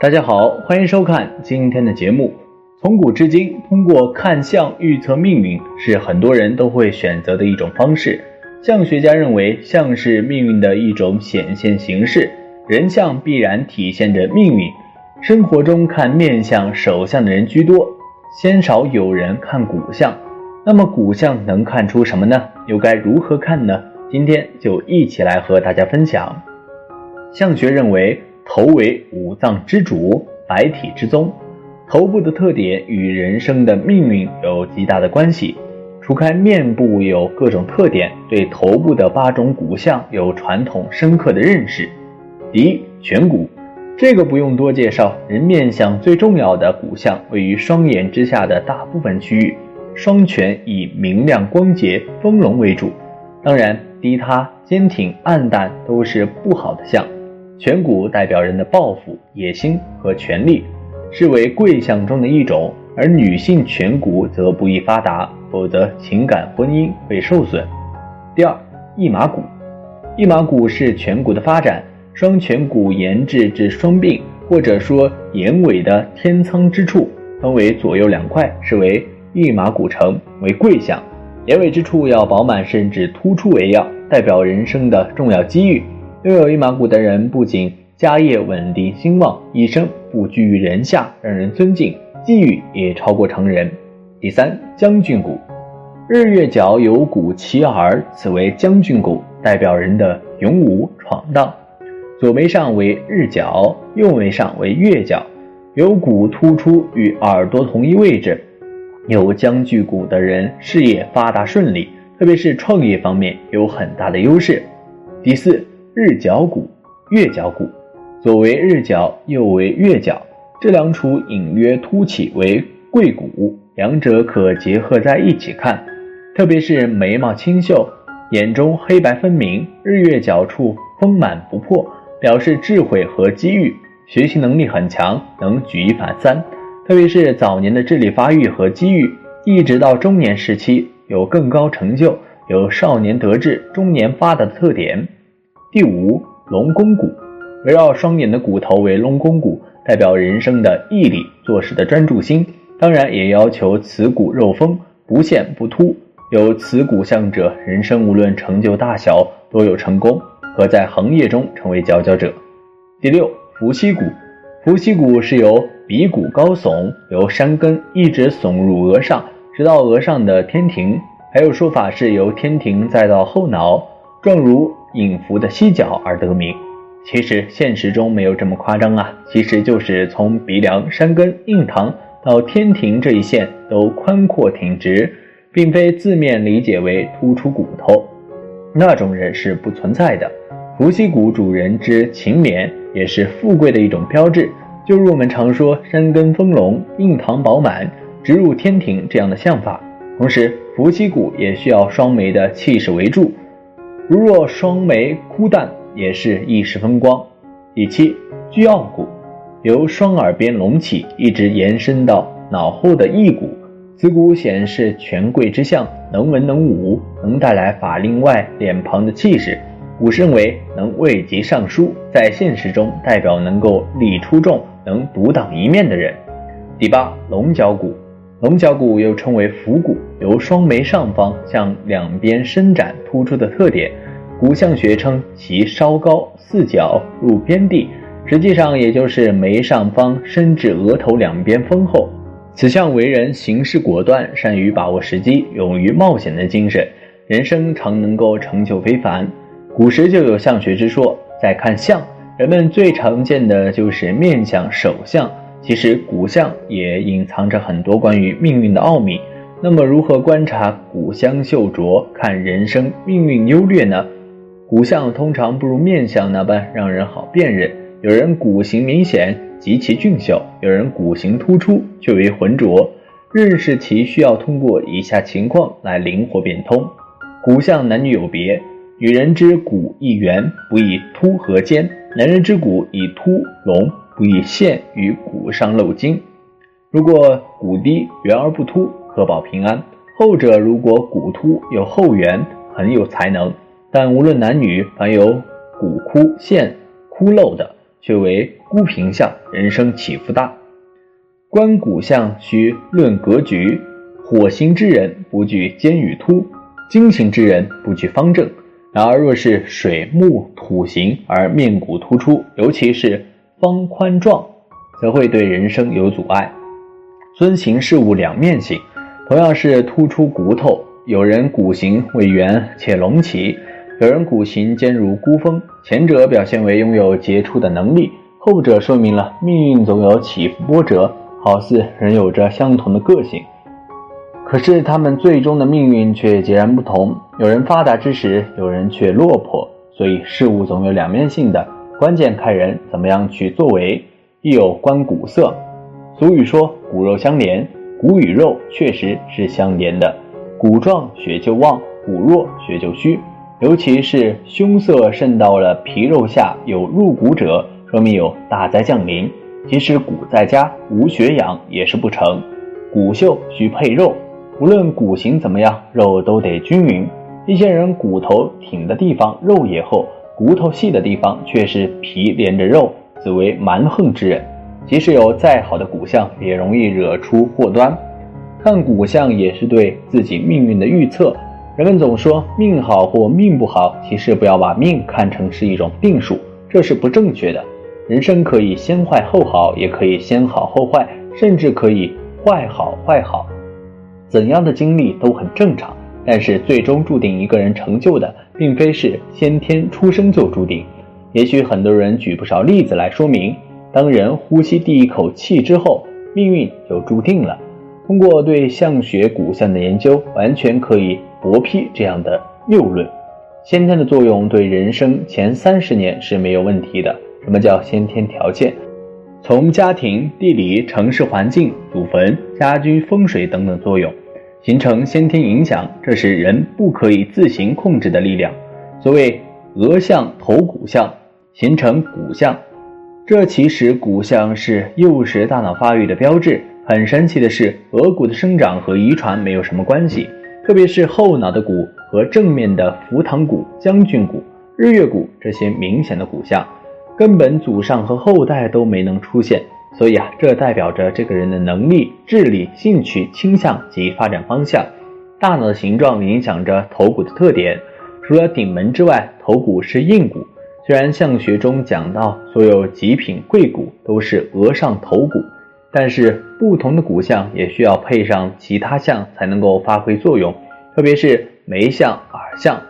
大家好，欢迎收看今天的节目。从古至今，通过看相预测命运是很多人都会选择的一种方式。相学家认为，相是命运的一种显现形式，人相必然体现着命运。生活中看面相、手相的人居多，鲜少有人看骨相。那么骨相能看出什么呢？又该如何看呢？今天就一起来和大家分享。相学认为。头为五脏之主，百体之宗。头部的特点与人生的命运有极大的关系。除开面部有各种特点，对头部的八种骨相有传统深刻的认识。第一，颧骨，这个不用多介绍，人面相最重要的骨相位于双眼之下的大部分区域。双颧以明亮、光洁、丰隆为主，当然低塌、坚挺、暗淡都是不好的相。颧骨代表人的抱负、野心和权力，视为贵相中的一种，而女性颧骨则不易发达，否则情感婚姻会受损。第二，一马骨，一马骨是颧骨的发展，双颧骨沿至至双鬓或者说眼尾的天仓之处，分为左右两块，视为一马骨成，为贵相。眼尾之处要饱满甚至突出为要，代表人生的重要机遇。拥有一马骨的人，不仅家业稳定兴旺，一生不居于人下，让人尊敬，机遇也超过常人。第三，将军骨，日月角有骨其耳，此为将军骨，代表人的勇武闯荡。左眉上为日角，右眉上为月角，有骨突出与耳朵同一位置。有将军骨的人，事业发达顺利，特别是创业方面有很大的优势。第四。日角骨、月角骨，左为日角，右为月角，这两处隐约凸起为贵骨，两者可结合在一起看。特别是眉毛清秀，眼中黑白分明，日月角处丰满不破，表示智慧和机遇。学习能力很强，能举一反三。特别是早年的智力发育和机遇，一直到中年时期有更高成就，有少年得志、中年发达的特点。第五，龙宫骨，围绕双眼的骨头为龙宫骨，代表人生的毅力、做事的专注心。当然，也要求此骨肉丰，不陷不凸。有此骨相者，人生无论成就大小，都有成功，可在行业中成为佼佼者。第六，伏羲骨，伏羲骨是由鼻骨高耸，由山根一直耸入额上，直到额上的天庭。还有说法是由天庭再到后脑，状如。隐伏的犀角而得名，其实现实中没有这么夸张啊，其实就是从鼻梁、山根、印堂到天庭这一线都宽阔挺直，并非字面理解为突出骨头，那种人是不存在的。伏羲骨主人之勤勉，也是富贵的一种标志，就如我们常说山根丰隆、印堂饱满、直入天庭这样的相法。同时，伏羲骨也需要双眉的气势为助。如若双眉枯淡，也是一时风光。第七，巨傲骨，由双耳边隆起，一直延伸到脑后的翼骨。此骨显示权贵之相，能文能武，能带来法令外脸庞的气势。古认为能位极尚书，在现实中代表能够力出众，能独当一面的人。第八，龙角骨。龙角骨又称为伏骨，由双眉上方向两边伸展突出的特点，骨相学称其稍高，四角入边地，实际上也就是眉上方伸至额头两边丰厚。此相为人行事果断，善于把握时机，勇于冒险的精神，人生常能够成就非凡。古时就有相学之说，在看相，人们最常见的就是面相、手相。其实骨相也隐藏着很多关于命运的奥秘。那么，如何观察骨相秀卓，看人生命运优劣呢？骨相通常不如面相那般让人好辨认。有人骨形明显，极其俊秀；有人骨形突出，却为浑浊。认识其需要通过以下情况来灵活变通。骨相男女有别，女人之骨易圆，不易凸和尖；男人之骨以凸隆。不以陷于骨上漏筋。如果骨低圆而不凸，可保平安；后者如果骨凸有后圆，很有才能。但无论男女，凡有骨枯陷、枯漏的，却为孤平相，人生起伏大。观骨相需论格局，火星之人不惧尖与凸，金星之人不惧方正。然而若是水木土形而面骨突出，尤其是方宽壮，则会对人生有阻碍。遵行事物两面性，同样是突出骨头，有人骨形为圆且隆起，有人骨形坚如孤峰。前者表现为拥有杰出的能力，后者说明了命运总有起伏波折，好似人有着相同的个性，可是他们最终的命运却截然不同。有人发达之时，有人却落魄，所以事物总有两面性的，关键看人怎么样去作为。亦有观骨色。俗语说骨肉相连，骨与肉确实是相连的。骨壮血就旺，骨弱血就虚。尤其是胸色渗到了皮肉下有入骨者，说明有大灾降临。即使骨在家无血养也是不成。骨秀需配肉，无论骨形怎么样，肉都得均匀。一些人骨头挺的地方肉也厚，骨头细的地方却是皮连着肉，此为蛮横之人。即使有再好的骨相，也容易惹出祸端。看骨相也是对自己命运的预测。人们总说命好或命不好，其实不要把命看成是一种定数，这是不正确的。人生可以先坏后好，也可以先好后坏，甚至可以坏好坏好，怎样的经历都很正常。但是最终注定一个人成就的，并非是先天出生就注定。也许很多人举不少例子来说明。当人呼吸第一口气之后，命运就注定了。通过对相学骨相的研究，完全可以驳批这样的谬论。先天的作用对人生前三十年是没有问题的。什么叫先天条件？从家庭、地理、城市环境、祖坟、家居风水等等作用，形成先天影响，这是人不可以自行控制的力量。所谓额相、头骨相，形成骨相。这其实骨相是幼时大脑发育的标志。很神奇的是，额骨的生长和遗传没有什么关系，特别是后脑的骨和正面的福堂骨、将军骨、日月骨这些明显的骨相，根本祖上和后代都没能出现。所以啊，这代表着这个人的能力、智力、兴趣、倾向及发展方向。大脑的形状影响着头骨的特点。除了顶门之外，头骨是硬骨。虽然相学中讲到所有极品贵骨都是额上头骨，但是不同的骨相也需要配上其他相才能够发挥作用，特别是眉相、耳相。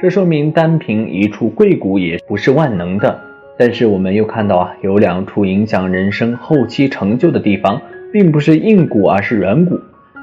这说明单凭一处贵骨也不是万能的。但是我们又看到啊，有两处影响人生后期成就的地方，并不是硬骨，而是软骨。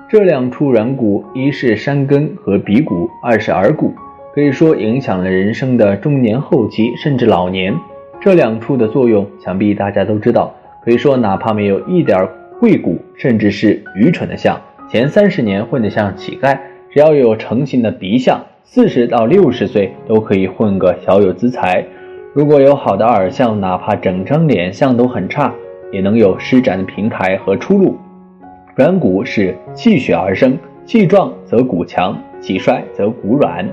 这两处软骨，一是山根和鼻骨，二是耳骨。可以说影响了人生的中年后期，甚至老年。这两处的作用，想必大家都知道。可以说，哪怕没有一点贵骨，甚至是愚蠢的相，前三十年混得像乞丐，只要有成型的鼻相，四十到六十岁都可以混个小有资财。如果有好的耳相，哪怕整张脸相都很差，也能有施展的平台和出路。软骨是气血而生，气壮则骨强，气衰则骨软。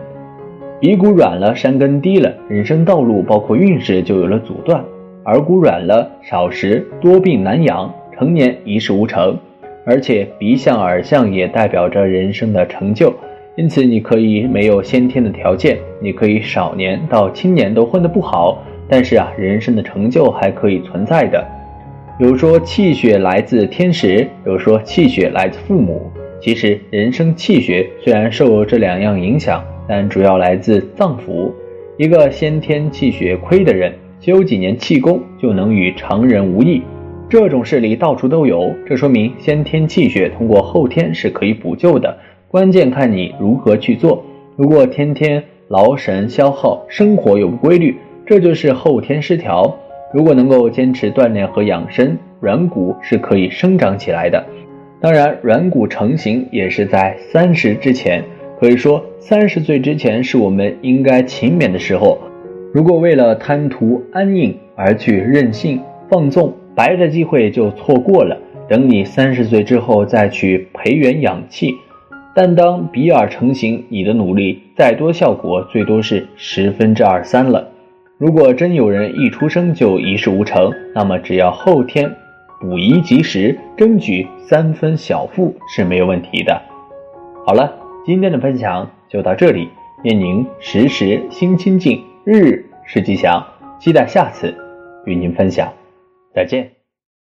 鼻骨软了，山根低了，人生道路包括运势就有了阻断；耳骨软了，少食多病难养，成年一事无成。而且鼻相、耳相也代表着人生的成就，因此你可以没有先天的条件，你可以少年到青年都混得不好，但是啊，人生的成就还可以存在的。有说气血来自天时，有说气血来自父母。其实人生气血虽然受这两样影响。但主要来自脏腑。一个先天气血亏的人，修几年气功就能与常人无异。这种事例到处都有，这说明先天气血通过后天是可以补救的。关键看你如何去做。如果天天劳神消耗，生活有不规律，这就是后天失调。如果能够坚持锻炼和养生，软骨是可以生长起来的。当然，软骨成型也是在三十之前。可以说，三十岁之前是我们应该勤勉的时候。如果为了贪图安逸而去任性放纵，白的机会就错过了。等你三十岁之后再去培元养气，但当比尔成型，你的努力再多，效果最多是十分之二三了。如果真有人一出生就一事无成，那么只要后天补遗及时，争取三分小富是没有问题的。好了，今天的分享就到这里，愿您时时心清静，日日是吉祥。期待下次与您分享，再见。